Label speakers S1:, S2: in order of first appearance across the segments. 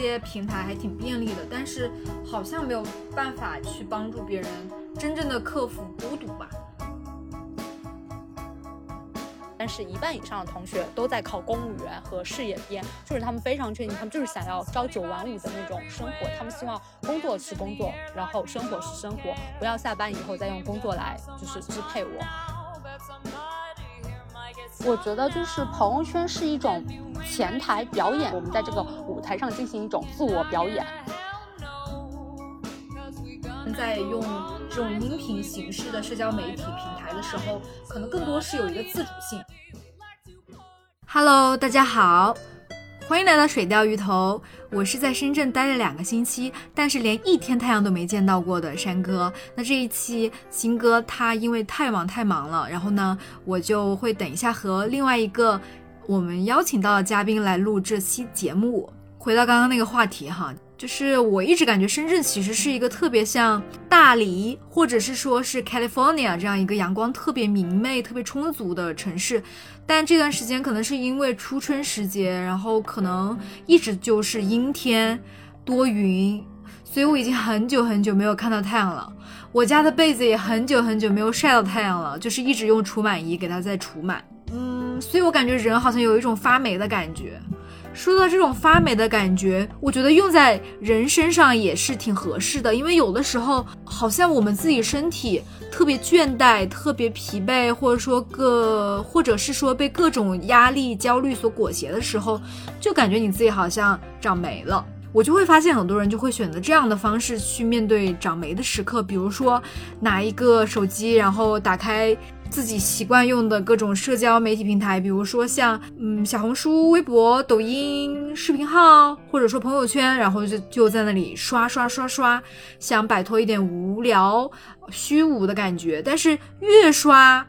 S1: 这些平台还挺便利的，但是好像没有办法去帮助别人真正的克服孤独吧。
S2: 但是，一半以上的同学都在考公务员和事业编，就是他们非常确定，他们就是想要朝九晚五的那种生活。他们希望工作是工作，然后生活是生活，不要下班以后再用工作来就是支配我。我觉得就是朋友圈是一种前台表演，我们在这个舞台上进行一种自我表演。
S1: 在用这种音频形式的社交媒体平台的时候，可能更多是有一个自主性。Hello，大家好，欢迎来到水钓鱼头。我是在深圳待了两个星期，但是连一天太阳都没见到过的山哥。那这一期新哥他因为太忙太忙了，然后呢，我就会等一下和另外一个我们邀请到的嘉宾来录这期节目。回到刚刚那个话题哈。就是我一直感觉深圳其实是一个特别像大理，或者是说是 California 这样一个阳光特别明媚、特别充足的城市，但这段时间可能是因为初春时节，然后可能一直就是阴天多云，所以我已经很久很久没有看到太阳了。我家的被子也很久很久没有晒到太阳了，就是一直用除螨仪给它在除螨。嗯，所以我感觉人好像有一种发霉的感觉。说到这种发霉的感觉，我觉得用在人身上也是挺合适的，因为有的时候好像我们自己身体特别倦怠、特别疲惫，或者说各，或者是说被各种压力、焦虑所裹挟的时候，就感觉你自己好像长霉了。我就会发现很多人就会选择这样的方式去面对长霉的时刻，比如说拿一个手机，然后打开。自己习惯用的各种社交媒体平台，比如说像嗯小红书、微博、抖音视频号，或者说朋友圈，然后就就在那里刷刷刷刷，想摆脱一点无聊、虚无的感觉，但是越刷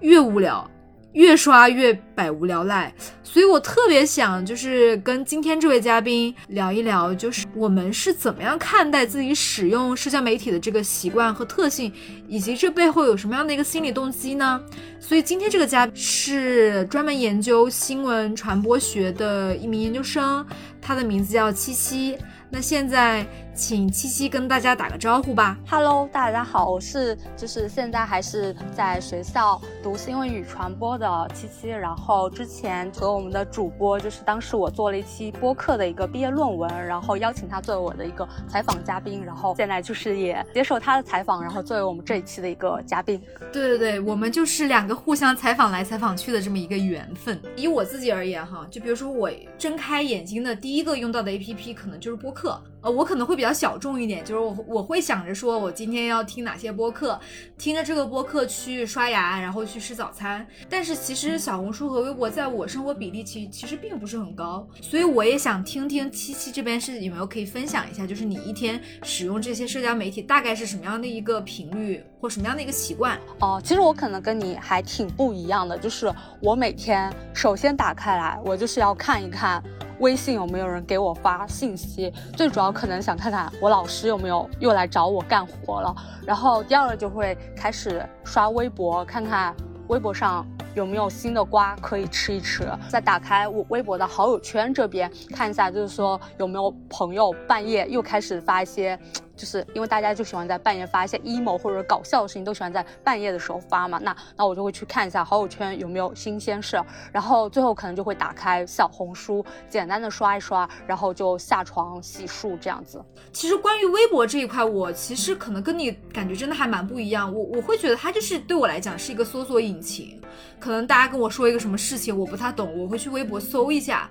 S1: 越无聊。越刷越百无聊赖，所以我特别想就是跟今天这位嘉宾聊一聊，就是我们是怎么样看待自己使用社交媒体的这个习惯和特性，以及这背后有什么样的一个心理动机呢？所以今天这个嘉宾是专门研究新闻传播学的一名研究生，他的名字叫七七。那现在。请七七跟大家打个招呼吧。
S2: Hello，大家好，我是就是现在还是在学校读新闻与传播的七七。然后之前和我们的主播，就是当时我做了一期播客的一个毕业论文，然后邀请他作为我的一个采访嘉宾。然后现在就是也接受他的采访，然后作为我们这一期的一个嘉宾。
S1: 对对对，我们就是两个互相采访来采访去的这么一个缘分。以我自己而言哈，就比如说我睁开眼睛的第一个用到的 APP 可能就是播客。呃，我可能会比比较小众一点，就是我我会想着说，我今天要听哪些播客，听着这个播客去刷牙，然后去吃早餐。但是其实小红书和微博在我生活比例其其实并不是很高，所以我也想听听七七这边是有没有可以分享一下，就是你一天使用这些社交媒体大概是什么样的一个频率或什么样的一个习惯？
S2: 哦，其实我可能跟你还挺不一样的，就是我每天首先打开来，我就是要看一看。微信有没有人给我发信息？最主要可能想看看我老师有没有又来找我干活了。然后第二个就会开始刷微博，看看微博上有没有新的瓜可以吃一吃。再打开我微博的好友圈这边看一下，就是说有没有朋友半夜又开始发一些。就是因为大家就喜欢在半夜发一些 emo 或者搞笑的事情，都喜欢在半夜的时候发嘛。那那我就会去看一下好友圈有没有新鲜事，然后最后可能就会打开小红书，简单的刷一刷，然后就下床洗漱这样子。
S1: 其实关于微博这一块，我其实可能跟你感觉真的还蛮不一样。我我会觉得它就是对我来讲是一个搜索引擎，可能大家跟我说一个什么事情我不太懂，我会去微博搜一下。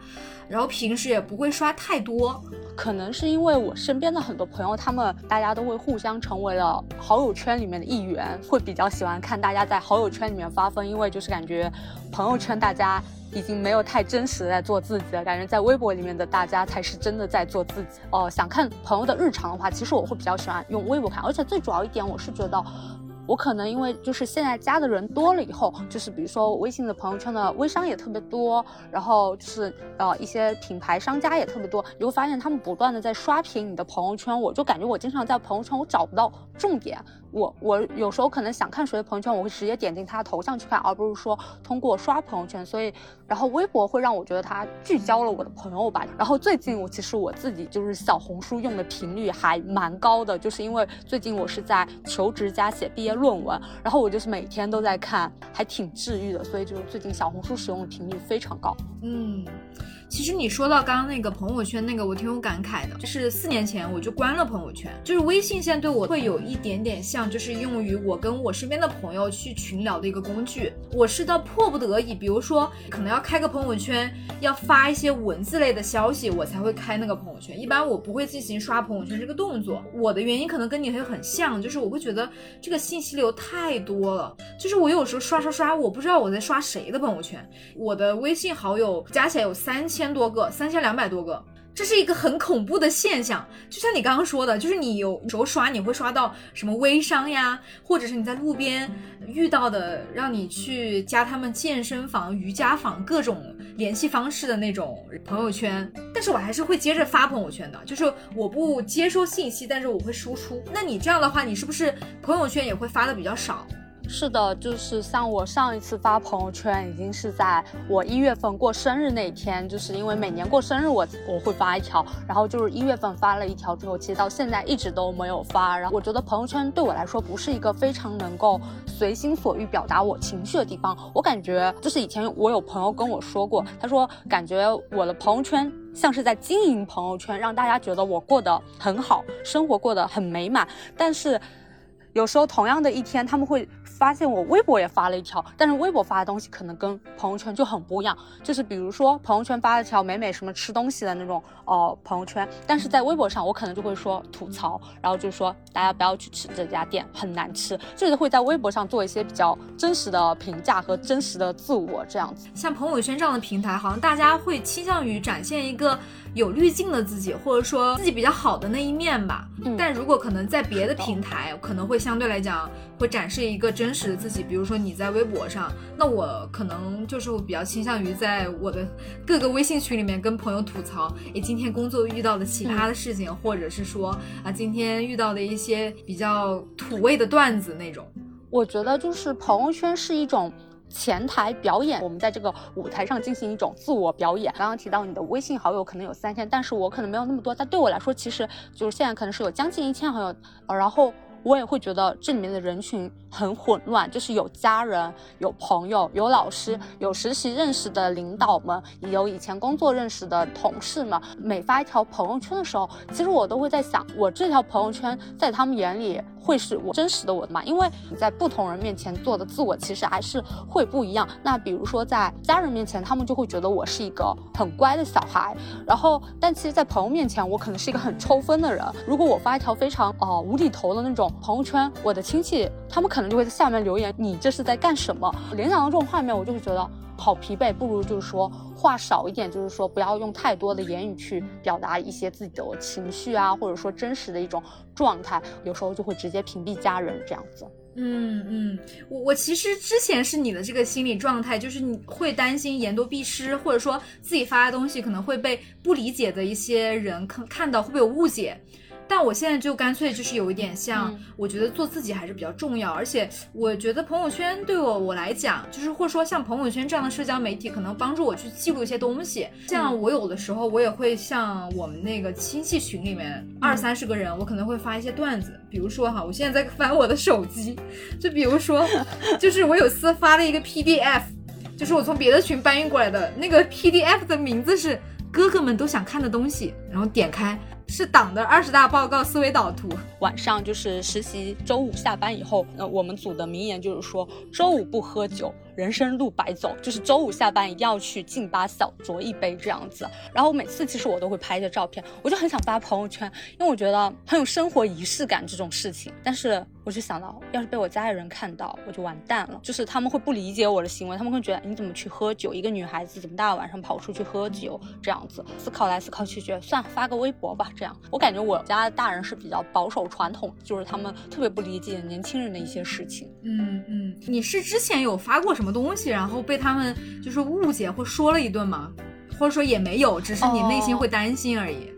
S1: 然后平时也不会刷太多，
S2: 可能是因为我身边的很多朋友，他们大家都会互相成为了好友圈里面的一员，会比较喜欢看大家在好友圈里面发疯，因为就是感觉朋友圈大家已经没有太真实的在做自己了，感觉在微博里面的大家才是真的在做自己。哦，想看朋友的日常的话，其实我会比较喜欢用微博看，而且最主要一点，我是觉得。我可能因为就是现在加的人多了以后，就是比如说微信的朋友圈的微商也特别多，然后就是呃一些品牌商家也特别多，你会发现他们不断的在刷屏你的朋友圈，我就感觉我经常在朋友圈我找不到重点。我我有时候可能想看谁的朋友圈，我会直接点进他的头像去看，而不是说通过刷朋友圈。所以，然后微博会让我觉得它聚焦了我的朋友吧。然后最近我其实我自己就是小红书用的频率还蛮高的，就是因为最近我是在求职加写毕业论文，然后我就是每天都在看，还挺治愈的。所以就是最近小红书使用的频率非常高。
S1: 嗯。其实你说到刚刚那个朋友圈那个，我挺有感慨的。就是四年前我就关了朋友圈，就是微信现在对我会有一点点像，就是用于我跟我身边的朋友去群聊的一个工具。我是到迫不得已，比如说可能要开个朋友圈，要发一些文字类的消息，我才会开那个朋友圈。一般我不会进行刷朋友圈这个动作。我的原因可能跟你会很像，就是我会觉得这个信息流太多了，就是我有时候刷刷刷，我不知道我在刷谁的朋友圈。我的微信好友加起来有三千。千多个，三千两百多个，这是一个很恐怖的现象。就像你刚刚说的，就是你有时候刷，你会刷到什么微商呀，或者是你在路边遇到的，让你去加他们健身房、瑜伽房各种联系方式的那种朋友圈。但是我还是会接着发朋友圈的，就是我不接收信息，但是我会输出。那你这样的话，你是不是朋友圈也会发的比较少？
S2: 是的，就是像我上一次发朋友圈，已经是在我一月份过生日那天，就是因为每年过生日我我会发一条，然后就是一月份发了一条之后，其实到现在一直都没有发。然后我觉得朋友圈对我来说不是一个非常能够随心所欲表达我情绪的地方。我感觉就是以前我有朋友跟我说过，他说感觉我的朋友圈像是在经营朋友圈，让大家觉得我过得很好，生活过得很美满，但是。有时候同样的一天，他们会发现我微博也发了一条，但是微博发的东西可能跟朋友圈就很不一样。就是比如说朋友圈发了条美美什么吃东西的那种哦朋友圈，但是在微博上我可能就会说吐槽，然后就说大家不要去吃这家店，很难吃。就是会在微博上做一些比较真实的评价和真实的自我这样子。
S1: 像朋友圈这样的平台，好像大家会倾向于展现一个。有滤镜的自己，或者说自己比较好的那一面吧。但如果可能在别的平台，可能会相对来讲会展示一个真实的自己。比如说你在微博上，那我可能就是我比较倾向于在我的各个微信群里面跟朋友吐槽，诶，今天工作遇到的奇葩的事情，或者是说啊，今天遇到的一些比较土味的段子那种。
S2: 我觉得就是朋友圈是一种。前台表演，我们在这个舞台上进行一种自我表演。刚刚提到你的微信好友可能有三千，但是我可能没有那么多。但对我来说，其实就是现在可能是有将近一千好友，然后我也会觉得这里面的人群很混乱，就是有家人、有朋友、有老师、有实习认识的领导们，也有以前工作认识的同事们。每发一条朋友圈的时候，其实我都会在想，我这条朋友圈在他们眼里。会是我真实的我的嘛？因为你在不同人面前做的自我，其实还是会不一样。那比如说在家人面前，他们就会觉得我是一个很乖的小孩。然后，但其实，在朋友面前，我可能是一个很抽风的人。如果我发一条非常哦无厘头的那种朋友圈，我的亲戚他们可可能就会在下面留言：“你这是在干什么？”联想到这种画面，我就会觉得。好疲惫，不如就是说话少一点，就是说不要用太多的言语去表达一些自己的情绪啊，或者说真实的一种状态，有时候就会直接屏蔽家人这样子。
S1: 嗯嗯，我我其实之前是你的这个心理状态，就是你会担心言多必失，或者说自己发的东西可能会被不理解的一些人看看到，会不会有误解？但我现在就干脆就是有一点像，我觉得做自己还是比较重要，而且我觉得朋友圈对我我来讲，就是或者说像朋友圈这样的社交媒体，可能帮助我去记录一些东西。像我有的时候，我也会像我们那个亲戚群里面二三十个人，我可能会发一些段子，比如说哈，我现在在翻我的手机，就比如说，就是我有次发了一个 PDF，就是我从别的群搬运过来的那个 PDF 的名字是哥哥们都想看的东西，然后点开。是党的二十大报告思维导图。
S2: 晚上就是实习，周五下班以后，呃，我们组的名言就是说，周五不喝酒，人生路白走，就是周五下班一定要去劲吧小酌一杯这样子。然后每次其实我都会拍一些照片，我就很想发朋友圈，因为我觉得很有生活仪式感这种事情。但是我就想到，要是被我家里人看到，我就完蛋了，就是他们会不理解我的行为，他们会觉得你怎么去喝酒，一个女孩子怎么大晚上跑出去喝酒这样子。思考来思考去，觉得算发个微博吧，这样。我感觉我家的大人是比较保守传统，就是他们特别不理解年轻人的一些事情。
S1: 嗯嗯，你是之前有发过东西，然后被他们就是误解或说了一顿吗？或者说也没有，只是你内心会担心而已。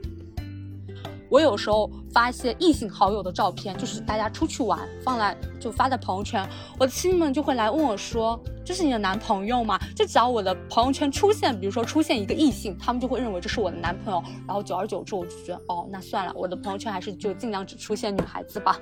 S2: 我有时候发一些异性好友的照片，就是大家出去玩，放在就发在朋友圈，我的亲戚们就会来问我说。这是你的男朋友吗？就只要我的朋友圈出现，比如说出现一个异性，他们就会认为这是我的男朋友。然后久而久之，我就觉得，哦，那算了，我的朋友圈还是就尽量只出现女孩子吧。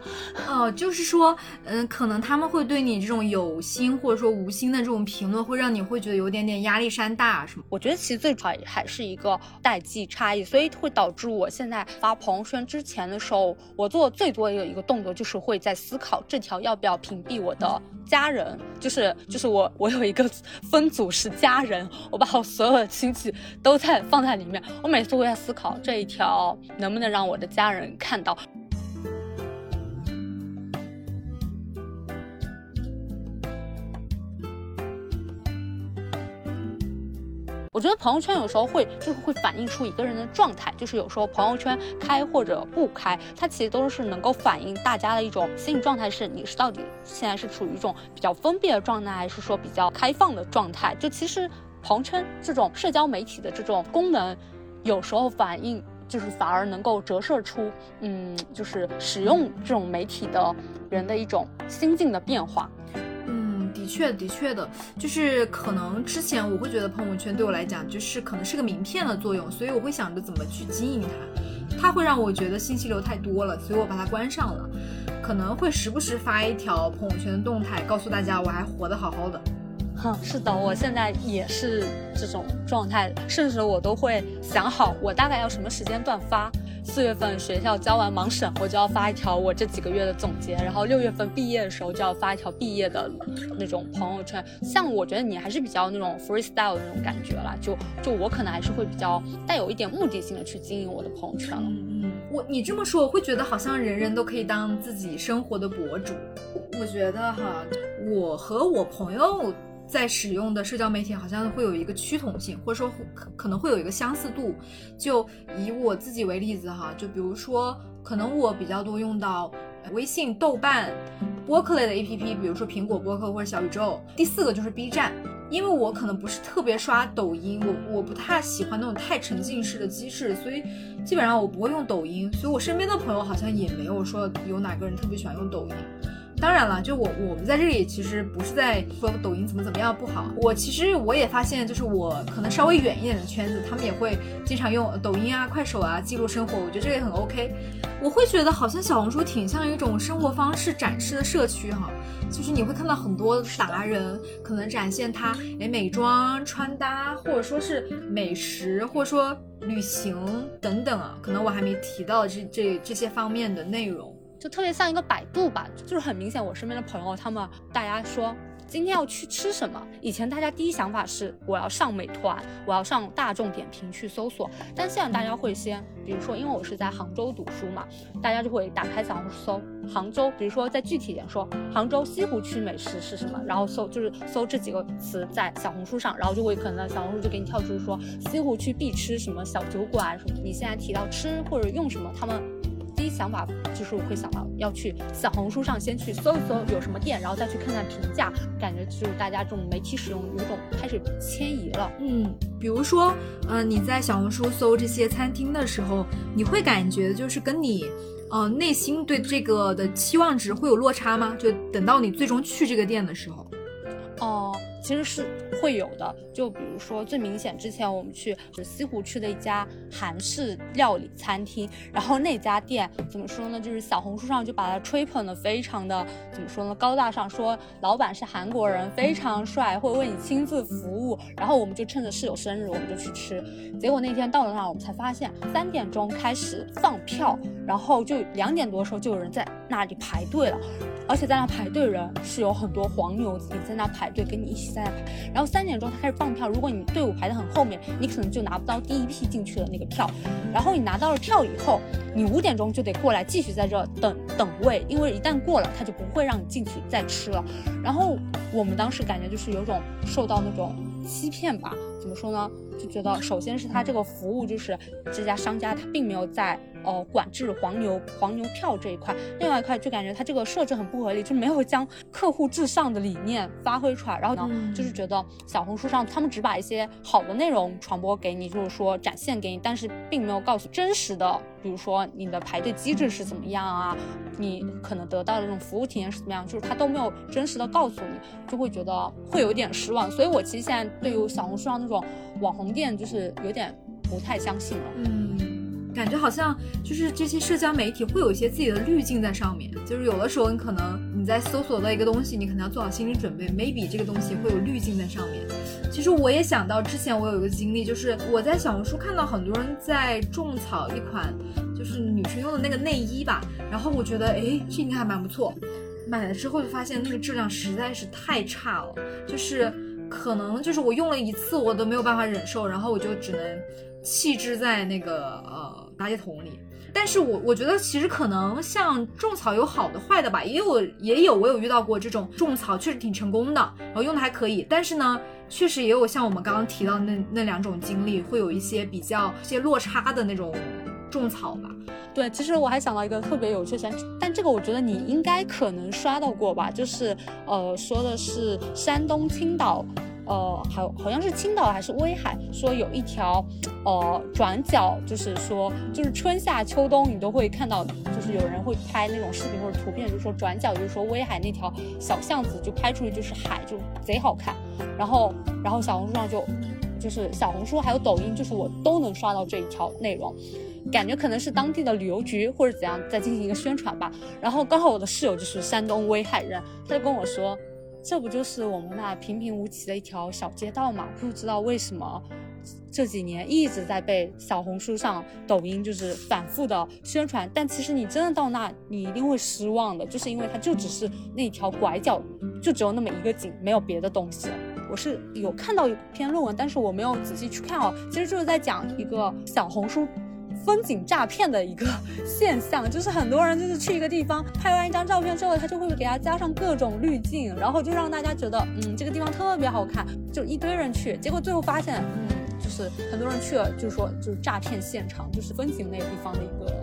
S1: 哦，就是说，嗯，可能他们会对你这种有心或者说无心的这种评论，会让你会觉得有点点压力山大，是吗？
S2: 我觉得其实最主要还是一个代际差异，所以会导致我现在发朋友圈之前的时候，我做最多有一个动作就是会在思考这条要不要屏蔽我的家人，就是就是我。我有一个分组是家人，我把我所有的亲戚都在放在里面。我每次都在思考这一条能不能让我的家人看到。我觉得朋友圈有时候会就是会反映出一个人的状态，就是有时候朋友圈开或者不开，它其实都是能够反映大家的一种心理状态，是你是到底现在是处于一种比较封闭的状态，还是说比较开放的状态？就其实朋友圈这种社交媒体的这种功能，有时候反映就是反而能够折射出，嗯，就是使用这种媒体的人的一种心境的变化。
S1: 的确，的确的，就是可能之前我会觉得朋友圈对我来讲，就是可能是个名片的作用，所以我会想着怎么去经营它。它会让我觉得信息流太多了，所以我把它关上了。可能会时不时发一条朋友圈的动态，告诉大家我还活得好好的。
S2: 哼，是的，我现在也是这种状态，甚至我都会想好我大概要什么时间段发。四月份学校交完盲审，我就要发一条我这几个月的总结，然后六月份毕业的时候就要发一条毕业的那种朋友圈。像我觉得你还是比较那种 freestyle 的那种感觉啦，就就我可能还是会比较带有一点目的性的去经营我的朋友圈了。
S1: 嗯，我你这么说，我会觉得好像人人都可以当自己生活的博主。我觉得哈，我和我朋友。在使用的社交媒体好像会有一个趋同性，或者说可可能会有一个相似度。就以我自己为例子哈，就比如说，可能我比较多用到微信、豆瓣、播客类的 APP，比如说苹果播客或者小宇宙。第四个就是 B 站，因为我可能不是特别刷抖音，我我不太喜欢那种太沉浸式的机制，所以基本上我不会用抖音。所以我身边的朋友好像也没有说有哪个人特别喜欢用抖音。当然了，就我我们在这里其实不是在说抖音怎么怎么样不好。我其实我也发现，就是我可能稍微远一点的圈子，他们也会经常用抖音啊、快手啊记录生活。我觉得这个也很 OK。我会觉得好像小红书挺像一种生活方式展示的社区哈，就是你会看到很多达人可能展现他诶美妆、穿搭，或者说是美食，或者说旅行等等啊，可能我还没提到这这这些方面的内容。
S2: 就特别像一个百度吧，就是很明显，我身边的朋友他们大家说今天要去吃什么，以前大家第一想法是我要上美团，我要上大众点评去搜索，但现在大家会先，比如说因为我是在杭州读书嘛，大家就会打开小红书搜杭州，比如说再具体点说杭州西湖区美食是什么，然后搜就是搜这几个词在小红书上，然后就会可能小红书就给你跳出说西湖区必吃什么小酒馆什么，你现在提到吃或者用什么，他们。第一想法就是我会想到要去小红书上先去搜一搜有什么店，然后再去看看评价，感觉就是大家这种媒体使用有种开始迁移了。
S1: 嗯，比如说，呃，你在小红书搜这些餐厅的时候，你会感觉就是跟你，呃，内心对这个的期望值会有落差吗？就等到你最终去这个店的时候。
S2: 哦，其实是会有的。就比如说最明显，之前我们去西湖区的一家韩式料理餐厅，然后那家店怎么说呢？就是小红书上就把它吹捧的非常的怎么说呢？高大上，说老板是韩国人，非常帅，会为你亲自服务。然后我们就趁着室友生日，我们就去吃。结果那天到了那，我们才发现三点钟开始放票，然后就两点多的时候就有人在。那里排队了，而且在那排队人是有很多黄牛也在那排队，跟你一起在那排。然后三点钟他开始放票，如果你队伍排得很后面，你可能就拿不到第一批进去的那个票。然后你拿到了票以后，你五点钟就得过来继续在这等等位，因为一旦过了，他就不会让你进去再吃了。然后我们当时感觉就是有种受到那种欺骗吧？怎么说呢？就觉得首先是他这个服务，就是这家商家他并没有在。哦，管制黄牛黄牛票这一块，另外一块就感觉它这个设置很不合理，就没有将客户至上的理念发挥出来。然后呢，就是觉得小红书上他们只把一些好的内容传播给你，就是说展现给你，但是并没有告诉真实的，比如说你的排队机制是怎么样啊，你可能得到的这种服务体验是怎么样，就是他都没有真实的告诉你，就会觉得会有点失望。所以我其实现在对于小红书上那种网红店，就是有点不太相信了。
S1: 嗯。感觉好像就是这些社交媒体会有一些自己的滤镜在上面，就是有的时候你可能你在搜索到一个东西，你可能要做好心理准备，maybe 这个东西会有滤镜在上面。其实我也想到之前我有一个经历，就是我在小红书看到很多人在种草一款就是女生用的那个内衣吧，然后我觉得哎这应该还蛮不错，买了之后就发现那个质量实在是太差了，就是可能就是我用了一次我都没有办法忍受，然后我就只能。弃置在那个呃垃圾桶里，但是我我觉得其实可能像种草有好的坏的吧，也有也有我有遇到过这种种草确实挺成功的，然后用的还可以，但是呢，确实也有像我们刚刚提到那那两种经历，会有一些比较些落差的那种种草吧。
S2: 对，其实我还想到一个特别有趣的，但这个我觉得你应该可能刷到过吧，就是呃说的是山东青岛。呃，好，好像是青岛还是威海，说有一条，呃，转角，就是说，就是春夏秋冬你都会看到，就是有人会拍那种视频或者图片，就是说转角，就是说威海那条小巷子就拍出去就是海，就贼好看。然后，然后小红书上就，就是小红书还有抖音，就是我都能刷到这一条内容，感觉可能是当地的旅游局或者怎样在进行一个宣传吧。然后刚好我的室友就是山东威海人，他就跟我说。这不就是我们那平平无奇的一条小街道吗？不知道为什么这几年一直在被小红书上、抖音就是反复的宣传，但其实你真的到那，你一定会失望的，就是因为它就只是那条拐角，就只有那么一个景，没有别的东西。我是有看到一篇论文，但是我没有仔细去看哦，其实就是在讲一个小红书。风景诈骗的一个现象，就是很多人就是去一个地方拍完一张照片之后，他就会给他加上各种滤镜，然后就让大家觉得，嗯，这个地方特别好看，就一堆人去，结果最后发现，嗯，就是很多人去了，就是说就是诈骗现场，就是风景那个地方的一个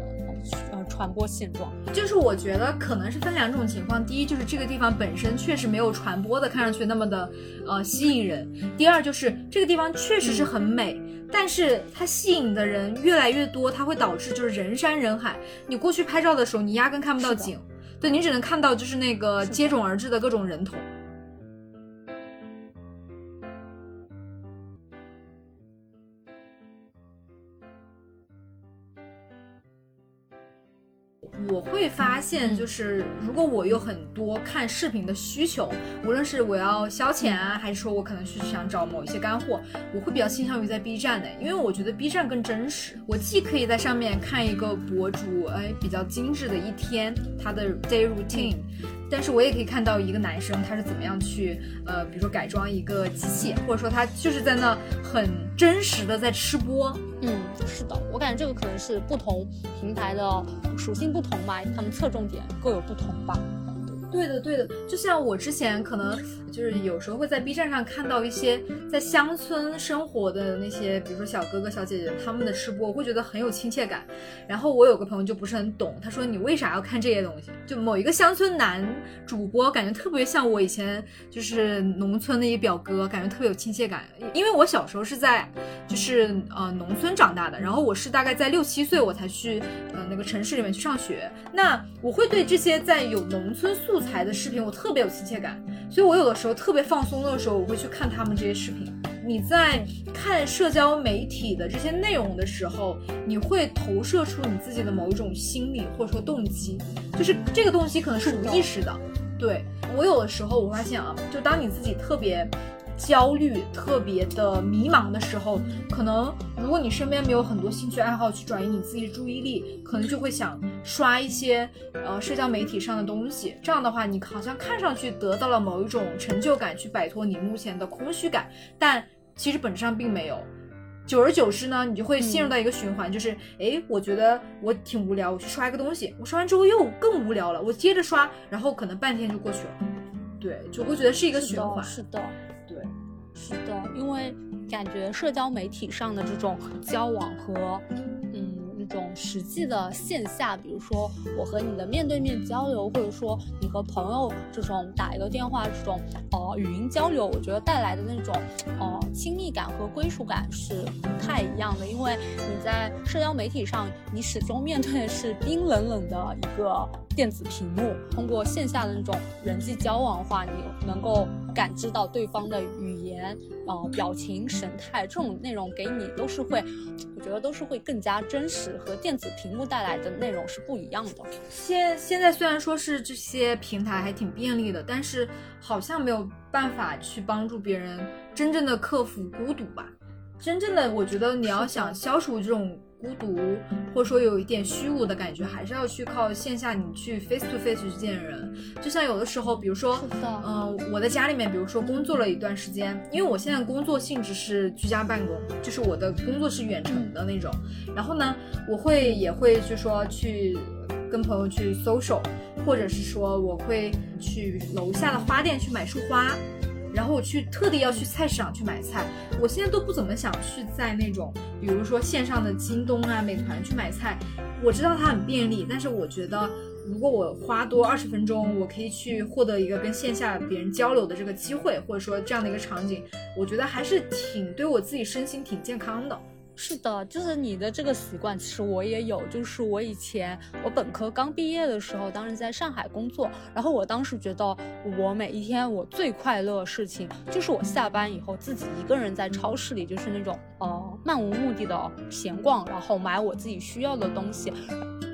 S2: 呃传播现状。
S1: 就是我觉得可能是分两种情况，第一就是这个地方本身确实没有传播的看上去那么的呃吸引人，第二就是这个地方确实是很美。但是它吸引的人越来越多，它会导致就是人山人海。你过去拍照的时候，你压根看不到景，对你只能看到就是那个接踵而至的各种人头。会发现，就是如果我有很多看视频的需求，无论是我要消遣啊，还是说我可能是想找某一些干货，我会比较倾向于在 B 站的，因为我觉得 B 站更真实。我既可以在上面看一个博主，哎，比较精致的一天他的 day routine，但是我也可以看到一个男生他是怎么样去，呃，比如说改装一个机器，或者说他就是在那很真实的在吃播。
S2: 嗯，是的，我感觉这个可能是不同平台的属性不同吧，他们侧重点各有不同吧。
S1: 对的，对的，就像我之前可能就是有时候会在 B 站上看到一些在乡村生活的那些，比如说小哥哥、小姐姐他们的吃播，我会觉得很有亲切感。然后我有个朋友就不是很懂，他说你为啥要看这些东西？就某一个乡村男主播，感觉特别像我以前就是农村的一表哥，感觉特别有亲切感。因为我小时候是在就是呃农村长大的，然后我是大概在六七岁我才去呃那个城市里面去上学，那我会对这些在有农村素。素材的视频我特别有亲切感，所以我有的时候特别放松的时候，我会去看他们这些视频。你在看社交媒体的这些内容的时候，你会投射出你自己的某一种心理或者说动机，就是这个动机可能是无意识的。对我有的时候我发现啊，就当你自己特别焦虑、特别的迷茫的时候，可能如果你身边没有很多兴趣爱好去转移你自己的注意力，可能就会想刷一些呃社交媒体上的东西。这样的话，你好像看上去得到了某一种成就感，去摆脱你目前的空虚感，但其实本质上并没有。久而久之呢，你就会陷入到一个循环，就是哎，我觉得我挺无聊，我去刷一个东西，我刷完之后又更无聊了，我接着刷，然后可能半天就过去了。对，就会觉得是一个循环。
S2: 是的，
S1: 对，
S2: 是的，因为感觉社交媒体上的这种交往和。嗯，那种实际的线下，比如说我和你的面对面交流，或者说你和朋友这种打一个电话这种呃语音交流，我觉得带来的那种呃亲密感和归属感是不太一样的。因为你在社交媒体上，你始终面对的是冰冷冷的一个电子屏幕。通过线下的那种人际交往的话，你能够感知到对方的语言。呃，表情、神态这种内容给你都是会，我觉得都是会更加真实，和电子屏幕带来的内容是不一样的。
S1: 现现在虽然说是这些平台还挺便利的，但是好像没有办法去帮助别人真正的克服孤独吧。真正的，我觉得你要想消除这种。孤独，或者说有一点虚无的感觉，还是要去靠线下，你去 face to face 去见人。就像有的时候，比如说，嗯，我在家里面，比如说工作了一段时间，因为我现在工作性质是居家办公，就是我的工作是远程的那种。然后呢，我会也会就说去跟朋友去 social，或者是说我会去楼下的花店去买束花。然后我去特地要去菜市场去买菜，我现在都不怎么想去在那种，比如说线上的京东啊、美团去买菜。我知道它很便利，但是我觉得如果我花多二十分钟，我可以去获得一个跟线下别人交流的这个机会，或者说这样的一个场景，我觉得还是挺对我自己身心挺健康的。
S2: 是的，就是你的这个习惯，其实我也有。就是我以前我本科刚毕业的时候，当时在上海工作，然后我当时觉得我每一天我最快乐的事情，就是我下班以后自己一个人在超市里，就是那种呃漫无目的的闲逛，然后买我自己需要的东西。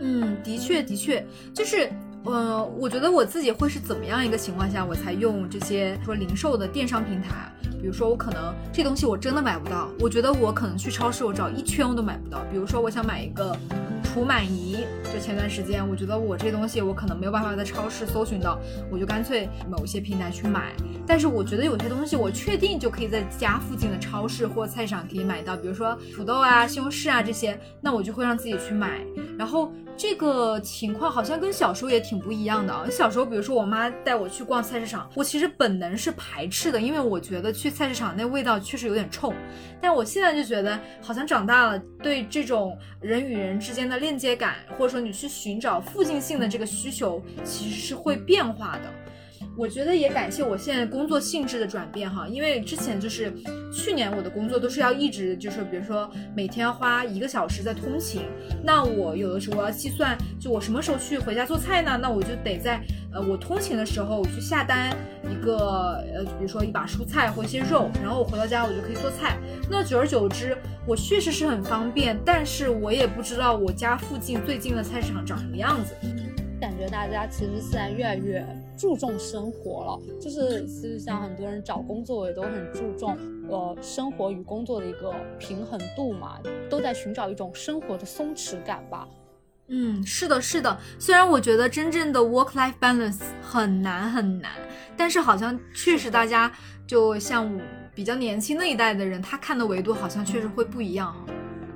S1: 嗯，的确的确，就是嗯，我觉得我自己会是怎么样一个情况下，我才用这些说零售的电商平台。比如说，我可能这东西我真的买不到，我觉得我可能去超市我找一圈我都买不到。比如说，我想买一个除螨仪，就前段时间我觉得我这东西我可能没有办法在超市搜寻到，我就干脆某些平台去买。但是我觉得有些东西我确定就可以在家附近的超市或菜场可以买到，比如说土豆啊、西红柿啊这些，那我就会让自己去买。然后。这个情况好像跟小时候也挺不一样的啊！小时候，比如说我妈带我去逛菜市场，我其实本能是排斥的，因为我觉得去菜市场那味道确实有点冲。但我现在就觉得，好像长大了，对这种人与人之间的链接感，或者说你去寻找附近性的这个需求，其实是会变化的。我觉得也感谢我现在工作性质的转变哈，因为之前就是去年我的工作都是要一直就是比如说每天花一个小时在通勤，那我有的时候我要计算，就我什么时候去回家做菜呢？那我就得在呃我通勤的时候我去下单一个呃比如说一把蔬菜或一些肉，然后我回到家我就可以做菜。那久而久之，我确实是很方便，但是我也不知道我家附近最近的菜市场长什么样子。
S2: 感觉大家其实现在越来越。注重生活了，就是其实像很多人找工作也都很注重，呃，生活与工作的一个平衡度嘛，都在寻找一种生活的松弛感吧。
S1: 嗯，是的，是的。虽然我觉得真正的 work-life balance 很难很难，但是好像确实大家就像比较年轻那一代的人，他看的维度好像确实会不一样。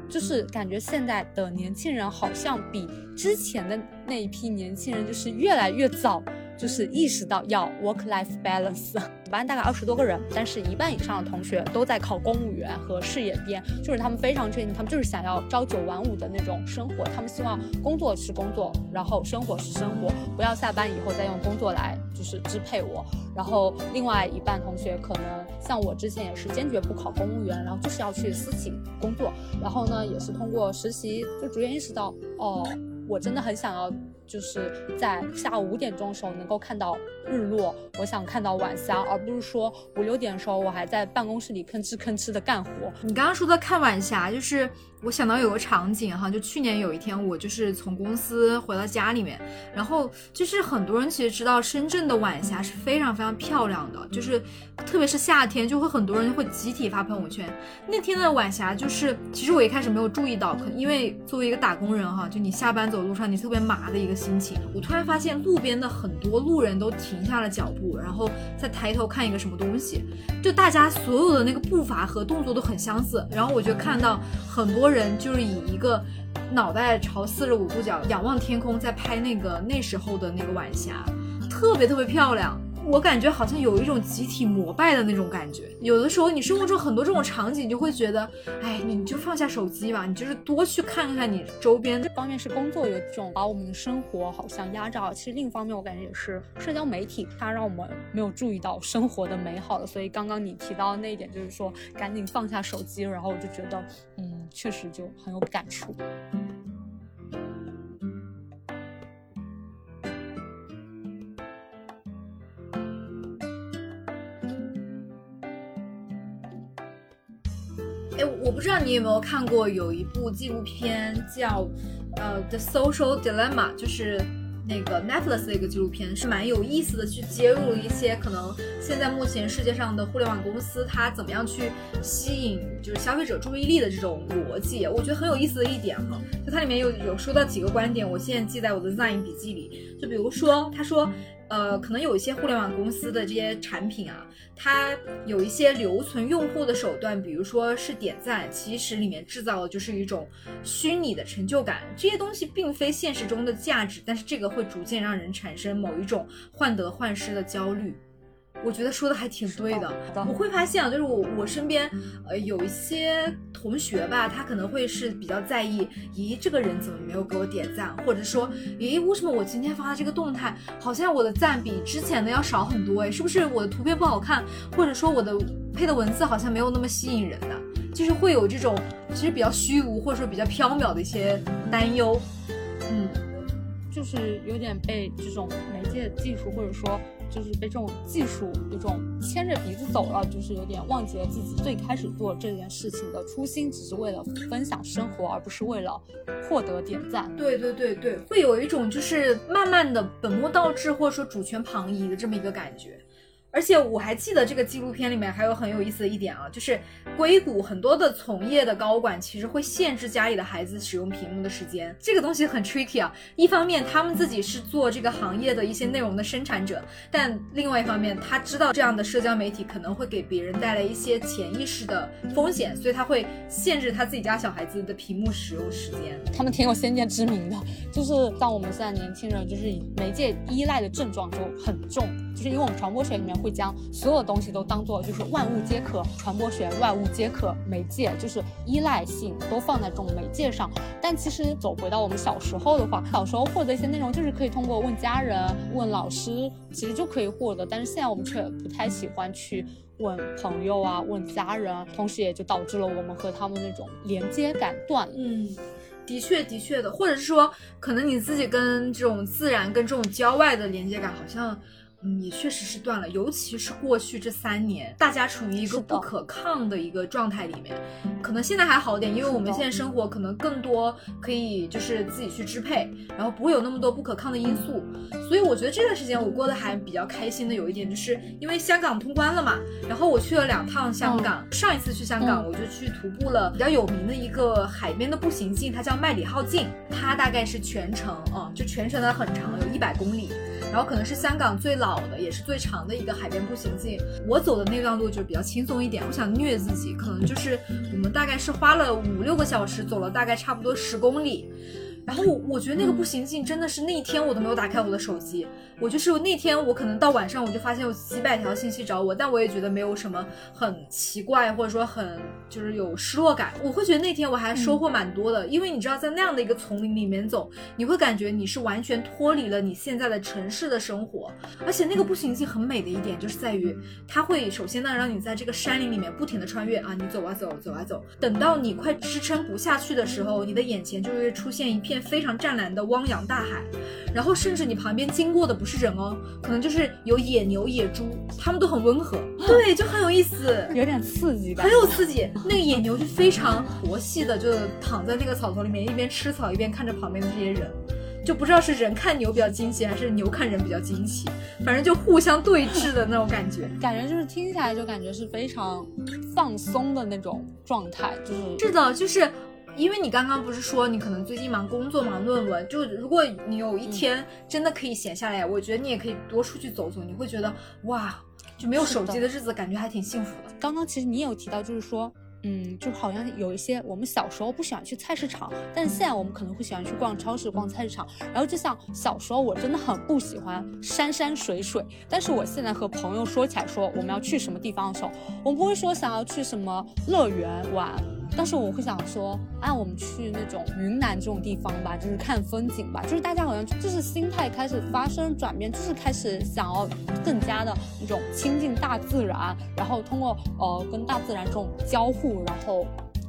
S2: 就是感觉现在的年轻人好像比之前的那一批年轻人就是越来越早。就是意识到要 work life balance，班大概二十多个人，但是一半以上的同学都在考公务员和事业编，就是他们非常确定，他们就是想要朝九晚五的那种生活，他们希望工作是工作，然后生活是生活，不要下班以后再用工作来就是支配我。然后另外一半同学可能像我之前也是坚决不考公务员，然后就是要去私企工作，然后呢也是通过实习就逐渐意识到，哦，我真的很想要。就是在下午五点钟的时候能够看到日落，我想看到晚霞，而不是说五六点的时候我还在办公室里吭哧吭哧的干活。
S1: 你刚刚说的看晚霞，就是我想到有个场景哈，就去年有一天我就是从公司回到家里面，然后就是很多人其实知道深圳的晚霞是非常非常漂亮的，就是特别是夏天就会很多人会集体发朋友圈。那天的晚霞就是，其实我一开始没有注意到，可因为作为一个打工人哈，就你下班走路上你特别麻的一个心情，我突然发现路边的很多路人都停下了脚步，然后再抬头看一个什么东西，就大家所有的那个步伐和动作都很相似，然后我就看到很多人就是以一个脑袋朝四十五度角仰望天空，在拍那个那时候的那个晚霞，特别特别漂亮。我感觉好像有一种集体膜拜的那种感觉。有的时候，你生活中很多这种场景，就会觉得，哎，你就放下手机吧，你就是多去看看你周边。
S2: 这方面是工作有这种把我们的生活好像压榨，其实另一方面我感觉也是社交媒体，它让我们没有注意到生活的美好了。所以刚刚你提到的那一点，就是说赶紧放下手机，然后我就觉得，嗯，确实就很有感触。
S1: 哎，我不知道你有没有看过有一部纪录片叫，呃，《The Social Dilemma》，就是那个 Netflix 的一个纪录片，是蛮有意思的，去揭露一些可能现在目前世界上的互联网公司它怎么样去吸引就是消费者注意力的这种逻辑，我觉得很有意思的一点哈。就它里面有有说到几个观点，我现在记在我的 Zine 笔记里。就比如说，他说。呃，可能有一些互联网公司的这些产品啊，它有一些留存用户的手段，比如说是点赞，其实里面制造的就是一种虚拟的成就感。这些东西并非现实中的价值，但是这个会逐渐让人产生某一种患得患失的焦虑。我觉得说的还挺对的。我会发现啊，就是我我身边呃有一些同学吧，他可能会是比较在意，咦，这个人怎么没有给我点赞？或者说，咦，为什么我今天发的这个动态，好像我的赞比之前的要少很多？哎，是不是我的图片不好看？或者说我的配的文字好像没有那么吸引人呢？就是会有这种其实比较虚无或者说比较缥缈的一些担忧。
S2: 嗯，就是有点被这种媒介技术或者说。就是被这种技术有种牵着鼻子走了，就是有点忘记了自己最开始做这件事情的初心，只是为了分享生活，而不是为了获得点赞。
S1: 对对对对，会有一种就是慢慢的本末倒置，或者说主权旁移的这么一个感觉。而且我还记得这个纪录片里面还有很有意思的一点啊，就是硅谷很多的从业的高管其实会限制家里的孩子使用屏幕的时间，这个东西很 tricky 啊。一方面他们自己是做这个行业的一些内容的生产者，但另外一方面他知道这样的社交媒体可能会给别人带来一些潜意识的风险，所以他会限制他自己家小孩子的屏幕使用时间。
S2: 他们挺有先见之明的，就是像我们现在年轻人，就是以媒介依赖的症状就很重，就是因为我们传播学里面。会将所有东西都当做就是万物皆可传播学，万物皆可媒介，就是依赖性都放在这种媒介上。但其实走回到我们小时候的话，小时候获得一些内容就是可以通过问家人、问老师，其实就可以获得。但是现在我们却不太喜欢去问朋友啊，问家人，同时也就导致了我们和他们那种连接感断了。
S1: 嗯，的确的确的，或者是说，可能你自己跟这种自然、跟这种郊外的连接感好像。嗯，也确实是断了，尤其是过去这三年，大家处于一个不可抗的一个状态里面。可能现在还好点，因为我们现在生活可能更多可以就是自己去支配，然后不会有那么多不可抗的因素。所以我觉得这段时间我过得还比较开心的，有一点就是因为香港通关了嘛，然后我去了两趟香港。上一次去香港，我就去徒步了比较有名的一个海边的步行径，它叫麦理浩径，它大概是全程啊，就全程的很长，有一百公里。然后可能是香港最老的，也是最长的一个海边步行径。我走的那段路就比较轻松一点，我想虐自己，可能就是我们大概是花了五六个小时，走了大概差不多十公里。然后我我觉得那个步行径真的是那一天我都没有打开我的手机，我就是那天我可能到晚上我就发现有几百条信息找我，但我也觉得没有什么很奇怪或者说很就是有失落感。我会觉得那天我还收获蛮多的，因为你知道在那样的一个丛林里面走，你会感觉你是完全脱离了你现在的城市的生活，而且那个步行径很美的一点就是在于它会首先呢让你在这个山林里面不停的穿越啊，你走啊走走啊走，等到你快支撑不下去的时候，你的眼前就会出现一片。面非常湛蓝的汪洋大海，然后甚至你旁边经过的不是人哦，可能就是有野牛、野猪，它们都很温和，对，就很有意思，
S2: 有点刺激，
S1: 很有刺激。那个野牛就非常佛系的，就躺在那个草丛里面，一边吃草一边看着旁边的这些人。就不知道是人看牛比较惊奇，还是牛看人比较惊奇，反正就互相对峙的那种感觉，
S2: 感觉就是听起来就感觉是非常放松的那种状态，就是
S1: 是的，就是因为你刚刚不是说你可能最近忙工作忙论文，就如果你有一天真的可以闲下来，我觉得你也可以多出去走走，你会觉得哇，就没有手机的日子感觉还挺幸福的。
S2: 刚刚其实你有提到，就是说。嗯，就好像有一些我们小时候不喜欢去菜市场，但是现在我们可能会喜欢去逛超市、逛菜市场。然后就像小时候我真的很不喜欢山山水水，但是我现在和朋友说起来说我们要去什么地方的时候，我们不会说想要去什么乐园玩。但是我会想说，啊，我们去那种云南这种地方吧，就是看风景吧。就是大家好像就是心态开始发生转变，就是开始想要更加的那种亲近大自然，然后通过呃跟大自然这种交互，然后。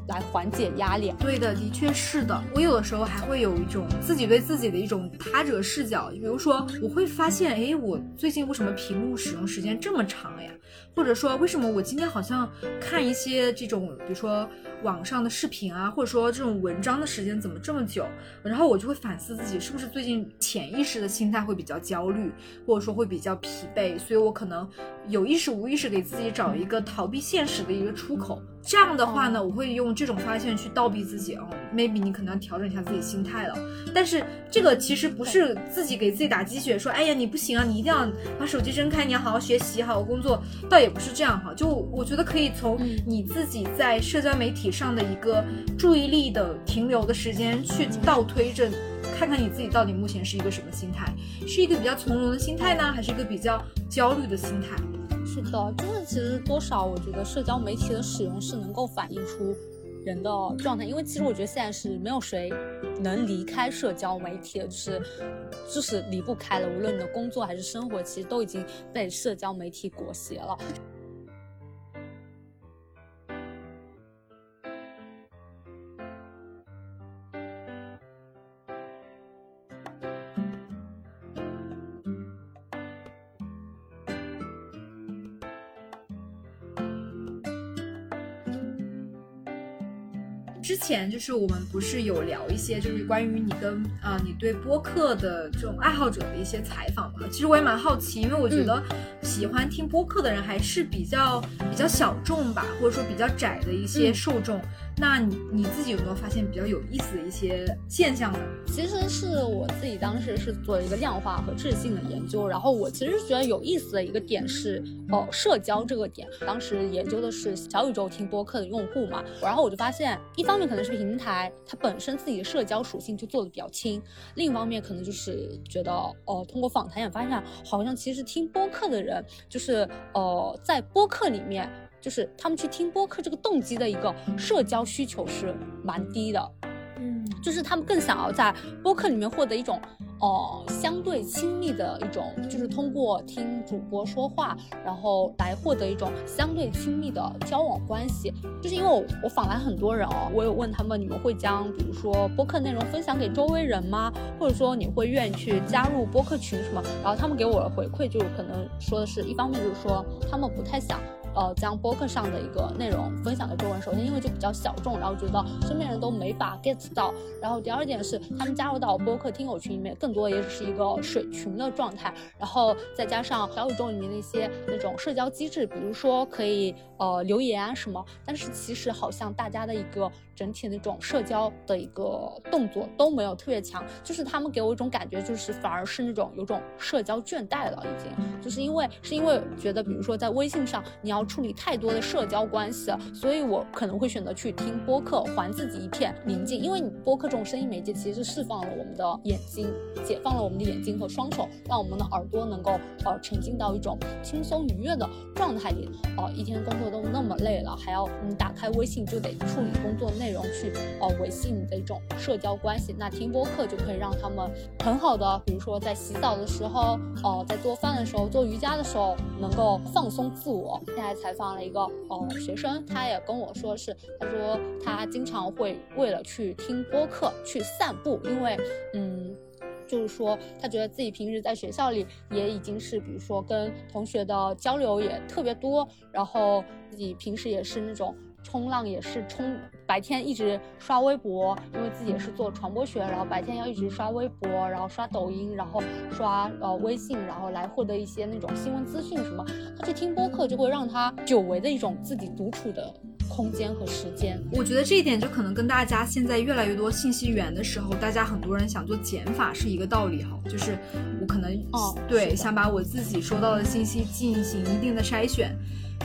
S2: 来缓解压力，
S1: 对的，的确是的。我有的时候还会有一种自己对自己的一种他者视角，比如说我会发现，哎，我最近为什么屏幕使用时间这么长呀？或者说为什么我今天好像看一些这种，比如说网上的视频啊，或者说这种文章的时间怎么这么久？然后我就会反思自己是不是最近潜意识的心态会比较焦虑，或者说会比较疲惫，所以我可能有意识无意识给自己找一个逃避现实的一个出口。这样的话呢，我会用这种发现去倒逼自己哦，maybe 你可能要调整一下自己心态了。但是这个其实不是自己给自己打鸡血，说哎呀你不行啊，你一定要把手机睁开，你要好好学习，好好工作，倒也不是这样哈。就我觉得可以从你自己在社交媒体上的一个注意力的停留的时间去倒推着，看看你自己到底目前是一个什么心态，是一个比较从容的心态呢，还是一个比较焦虑的心态？
S2: 是的，就是其实多少，我觉得社交媒体的使用是能够反映出人的状态，因为其实我觉得现在是没有谁能离开社交媒体的，就是就是离不开了，无论你的工作还是生活，其实都已经被社交媒体裹挟了。
S1: 之前就是我们不是有聊一些，就是关于你跟啊你对播客的这种爱好者的一些采访嘛。其实我也蛮好奇，因为我觉得喜欢听播客的人还是比较比较小众吧，或者说比较窄的一些受众。那你你自己有没有发现比较有意思的一些现象呢？
S2: 其实是我自己当时是做一个量化和质性的研究，然后我其实觉得有意思的一个点是，哦，社交这个点。当时研究的是小宇宙听播客的用户嘛，然后我就发现，一方面可能是平台它本身自己的社交属性就做的比较轻，另一方面可能就是觉得，哦，通过访谈也发现，好像其实听播客的人，就是呃，在播客里面。就是他们去听播客这个动机的一个社交需求是蛮低的，嗯，就是他们更想要在播客里面获得一种。哦，相对亲密的一种，就是通过听主播说话，然后来获得一种相对亲密的交往关系。就是因为我我访谈很多人哦，我有问他们，你们会将比如说播客内容分享给周围人吗？或者说你会愿意去加入播客群什么？然后他们给我的回馈就可能说的是一方面就是说他们不太想呃将播客上的一个内容分享的周文，首先因为就比较小众，然后觉得身边人都没法 get 到。然后第二点是他们加入到播客听友群里面更。多也只是一个水群的状态，然后再加上小宇宙里面的一些那种社交机制，比如说可以呃留言啊什么，但是其实好像大家的一个。整体那种社交的一个动作都没有特别强，就是他们给我一种感觉，就是反而是那种有种社交倦怠了，已经，就是因为是因为觉得，比如说在微信上你要处理太多的社交关系了，所以我可能会选择去听播客，还自己一片宁静。因为你播客这种声音媒介其实是释放了我们的眼睛，解放了我们的眼睛和双手，让我们的耳朵能够呃沉浸到一种轻松愉悦的状态里。哦，一天工作都那么累了，还要你打开微信就得处理工作内。内容去哦维系你的一种社交关系。那听播客就可以让他们很好的，比如说在洗澡的时候，哦在做饭的时候，做瑜伽的时候，能够放松自我。现在采访了一个哦学生，他也跟我说是，他说他经常会为了去听播客去散步，因为嗯。就是说，他觉得自己平时在学校里也已经是，比如说跟同学的交流也特别多，然后自己平时也是那种冲浪，也是冲白天一直刷微博，因为自己也是做传播学，然后白天要一直刷微博，然后刷抖音，然后刷呃微信，然后来获得一些那种新闻资讯什么。他去听播客，就会让他久违的一种自己独处的。空间和时间，
S1: 我觉得这一点就可能跟大家现在越来越多信息源的时候，大家很多人想做减法是一个道理哈。就是我可能
S2: 哦，
S1: 对，想把我自己收到的信息进行一定的筛选，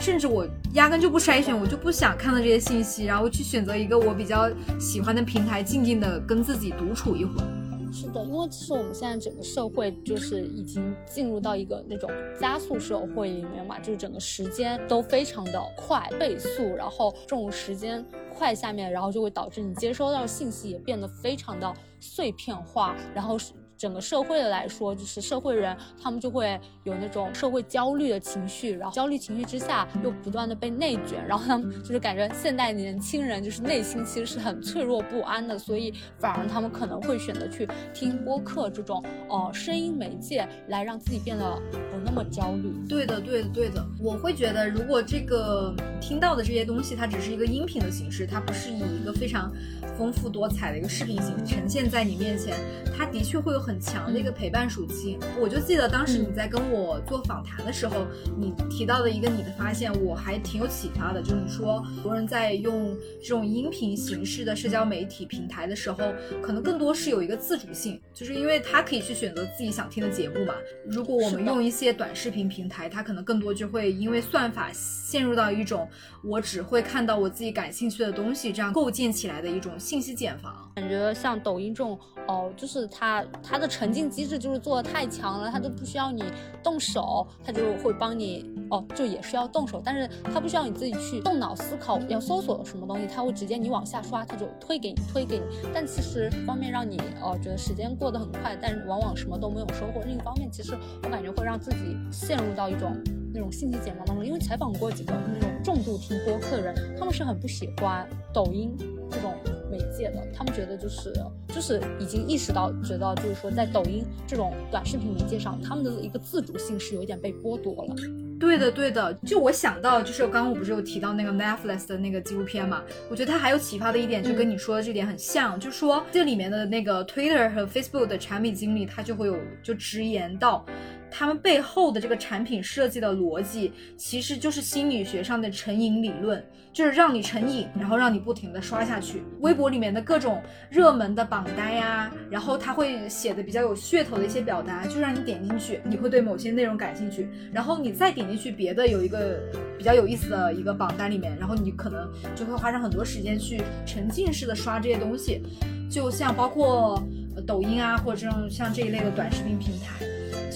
S1: 甚至我压根就不筛选，我就不想看到这些信息，然后去选择一个我比较喜欢的平台，静静的跟自己独处一会儿。
S2: 是的，因为其实我们现在整个社会就是已经进入到一个那种加速社会里面嘛，就是整个时间都非常的快倍速，然后这种时间快下面，然后就会导致你接收到的信息也变得非常的碎片化，然后。整个社会的来说，就是社会人他们就会有那种社会焦虑的情绪，然后焦虑情绪之下又不断的被内卷，然后他们就是感觉现代年轻人就是内心其实是很脆弱不安的，所以反而他们可能会选择去听播客这种呃声音媒介来让自己变得不那么焦虑。
S1: 对的，对的，对的。我会觉得，如果这个听到的这些东西它只是一个音频的形式，它不是以一个非常丰富多彩的一个视频形式呈现在你面前，它的确会有。很强的一个陪伴属性，我就记得当时你在跟我做访谈的时候，你提到的一个你的发现，我还挺有启发的，就是你说，很多人在用这种音频形式的社交媒体平台的时候，可能更多是有一个自主性，就是因为他可以去选择自己想听的节目嘛。如果我们用一些短视频平台，它可能更多就会因为算法陷入到一种我只会看到我自己感兴趣的东西，这样构建起来的一种信息茧房。
S2: 感觉像抖音这种，哦，就是它它。它的沉浸机制就是做的太强了，它都不需要你动手，它就会帮你哦，就也是要动手，但是它不需要你自己去动脑思考要搜索什么东西，它会直接你往下刷，它就推给你推给你。但其实方面让你哦觉得时间过得很快，但往往什么都没有收获。另一方面，其实我感觉会让自己陷入到一种那种信息茧房当中。因为采访过几个那种重度听播客的人，他们是很不喜欢抖音这种。媒介的，他们觉得就是就是已经意识到，觉得就是说在抖音这种短视频媒介上，他们的一个自主性是有点被剥夺了。
S1: 对的，对的。就我想到，就是刚刚我不是有提到那个 Netflix 的那个纪录片嘛？我觉得它还有启发的一点，就跟你说的这点很像，就是说这里面的那个 Twitter 和 Facebook 的产品经理，他就会有就直言到。他们背后的这个产品设计的逻辑，其实就是心理学上的成瘾理论，就是让你成瘾，然后让你不停的刷下去。微博里面的各种热门的榜单呀，然后他会写的比较有噱头的一些表达，就让你点进去，你会对某些内容感兴趣，然后你再点进去别的有一个比较有意思的一个榜单里面，然后你可能就会花上很多时间去沉浸式的刷这些东西，就像包括抖音啊，或者这种像这一类的短视频平台。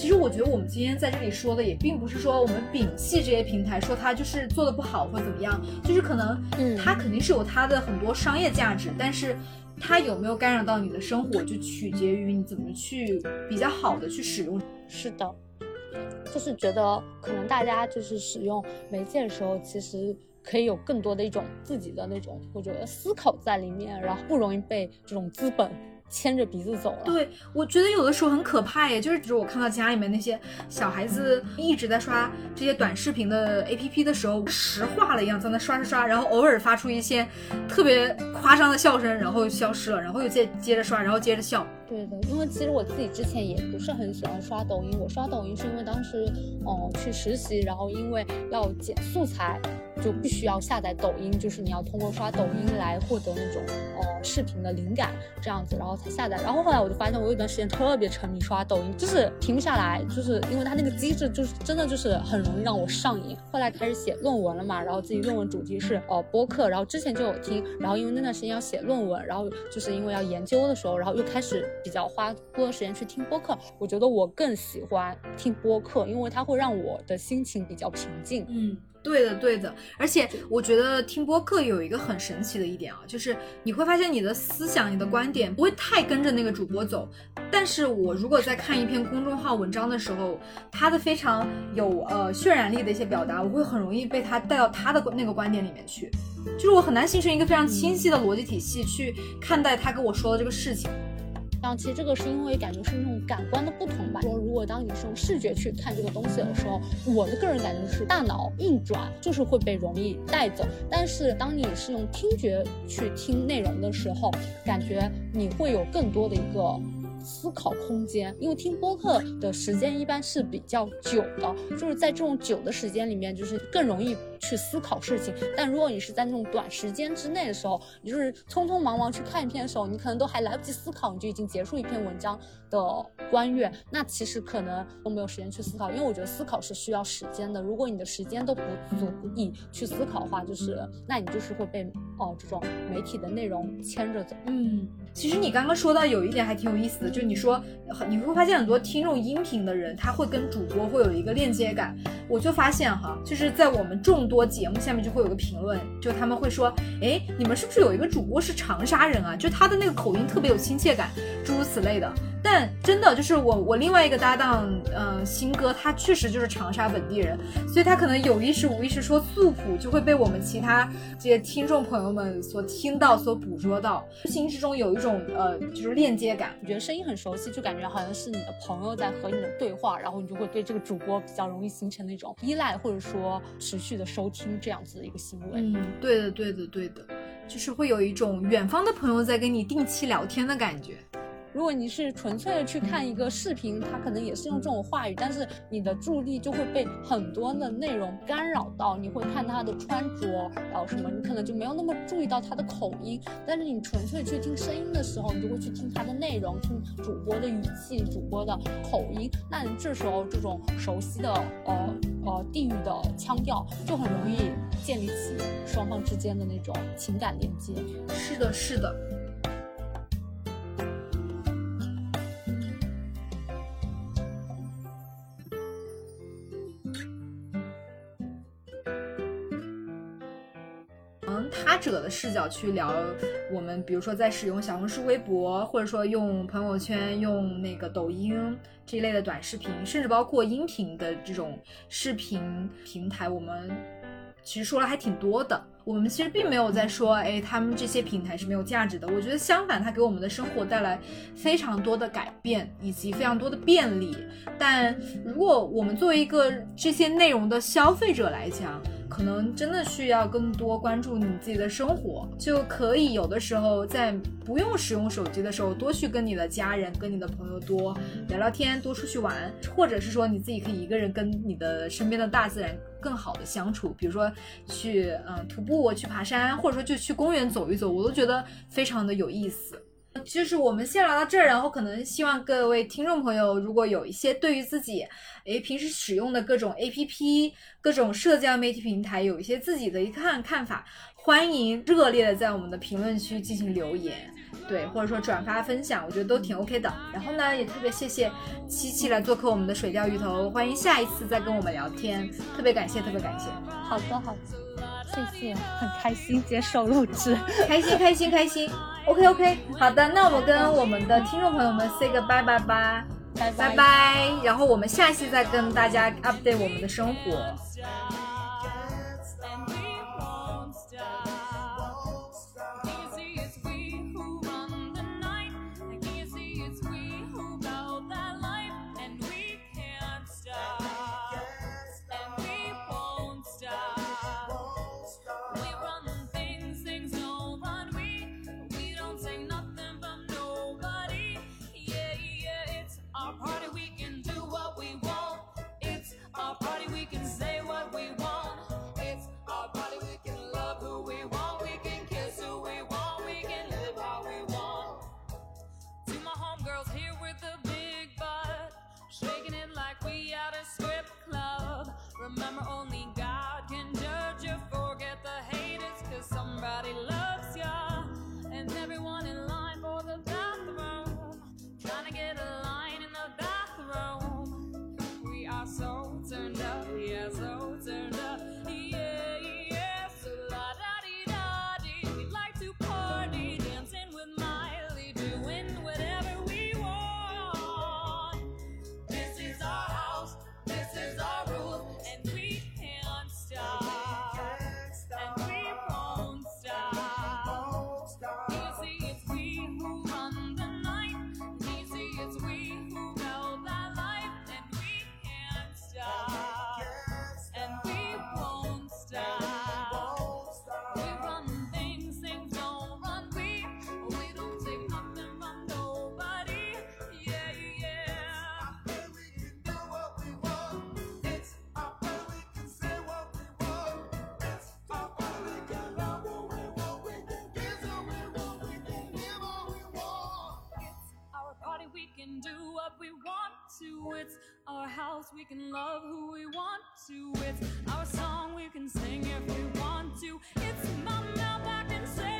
S1: 其实我觉得我们今天在这里说的也并不是说我们摒弃这些平台，说它就是做的不好或怎么样，就是可能，嗯，它肯定是有它的很多商业价值，但是它有没有干扰到你的生活，就取决于你怎么去比较好的去使用。
S2: 是的，就是觉得可能大家就是使用媒介的时候，其实可以有更多的一种自己的那种，我觉得思考在里面，然后不容易被这种资本。牵着鼻子走了。
S1: 对，我觉得有的时候很可怕耶，就是比如我看到家里面那些小孩子一直在刷这些短视频的 APP 的时候，石化了一样在那刷刷刷，然后偶尔发出一些特别夸张的笑声，然后消失了，然后又接接着刷，然后接着笑。
S2: 对的，因为其实我自己之前也不是很喜欢刷抖音，我刷抖音是因为当时哦去实习，然后因为要剪素材。就必须要下载抖音，就是你要通过刷抖音来获得那种呃视频的灵感，这样子，然后才下载。然后后来我就发现，我有段时间特别沉迷刷抖音，就是停不下来，就是因为它那个机制就是真的就是很容易让我上瘾。后来开始写论文了嘛，然后自己论文主题是呃播客，然后之前就有听，然后因为那段时间要写论文，然后就是因为要研究的时候，然后又开始比较花多的时间去听播客，我觉得我更喜欢听播客，因为它会让我的心情比较平静。
S1: 嗯。对的，对的，而且我觉得听播客有一个很神奇的一点啊，就是你会发现你的思想、你的观点不会太跟着那个主播走。但是我如果在看一篇公众号文章的时候，他的非常有呃渲染力的一些表达，我会很容易被他带到他的那个观点里面去，就是我很难形成一个非常清晰的逻辑体系去看待他跟我说的这个事情。
S2: 然后其实这个是因为感觉是那种感官的不同吧。说如果当你是用视觉去看这个东西的时候，我的个人感觉是大脑运转就是会被容易带走。但是当你是用听觉去听内容的时候，感觉你会有更多的一个。思考空间，因为听播客的时间一般是比较久的，就是在这种久的时间里面，就是更容易去思考事情。但如果你是在那种短时间之内的时候，你就是匆匆忙忙去看一篇的时候，你可能都还来不及思考，你就已经结束一篇文章的观阅。那其实可能都没有时间去思考，因为我觉得思考是需要时间的。如果你的时间都不足以去思考的话，就是那你就是会被哦这种媒体的内容牵着走。
S1: 嗯。其实你刚刚说到有一点还挺有意思的，就你说你会发现很多听这种音频的人，他会跟主播会有一个链接感。我就发现哈，就是在我们众多节目下面就会有个评论，就他们会说，哎，你们是不是有一个主播是长沙人啊？就他的那个口音特别有亲切感，诸如此类的。但真的就是我，我另外一个搭档，嗯，新哥，他确实就是长沙本地人，所以他可能有意识无意识说素朴，就会被我们其他这些听众朋友们所听到、所捕捉到，无形之中有一种呃，就是链接感，
S2: 觉得声音很熟悉，就感觉好像是你的朋友在和你的对话，然后你就会对这个主播比较容易形成那种依赖，或者说持续的收听这样子的一个行为。
S1: 嗯，对的，对的，对的，就是会有一种远方的朋友在跟你定期聊天的感觉。
S2: 如果你是纯粹的去看一个视频，它可能也是用这种话语，但是你的注意力就会被很多的内容干扰到。你会看他的穿着，然后什么，你可能就没有那么注意到他的口音。但是你纯粹去听声音的时候，你就会去听他的内容，听主播的语气、主播的口音。那你这时候这种熟悉的呃呃地域的腔调，就很容易建立起双方之间的那种情感连接。
S1: 是的，是的。者的视角去聊我们，比如说在使用小红书、微博，或者说用朋友圈、用那个抖音这一类的短视频，甚至包括音频的这种视频平台，我们其实说了还挺多的。我们其实并没有在说，哎，他们这些平台是没有价值的。我觉得相反，它给我们的生活带来非常多的改变以及非常多的便利。但如果我们作为一个这些内容的消费者来讲，可能真的需要更多关注你自己的生活，就可以有的时候在不用使用手机的时候，多去跟你的家人、跟你的朋友多聊聊天，多出去玩，或者是说你自己可以一个人跟你的身边的大自然更好的相处，比如说去嗯徒步、去爬山，或者说就去公园走一走，我都觉得非常的有意思。就是我们先聊到这儿，然后可能希望各位听众朋友，如果有一些对于自己，诶平时使用的各种 A P P、各种社交媒体平台，有一些自己的一看看法，欢迎热烈的在我们的评论区进行留言，对，或者说转发分享，我觉得都挺 OK 的。然后呢，也特别谢谢七七来做客我们的水钓鱼头，欢迎下一次再跟我们聊天，特别感谢，特别感谢。
S2: 好的，好的。谢谢，很开心接受录制，
S1: 开心开心开心。OK OK，好的，那我们跟我们的听众朋友们 say 个拜拜吧，
S2: 拜
S1: 拜拜。然后我们下期再跟大家 update 我们的生活。
S3: Do what we want to. It's our house, we can love who we want to. It's our song, we can sing if we want to. It's my mouth, I can say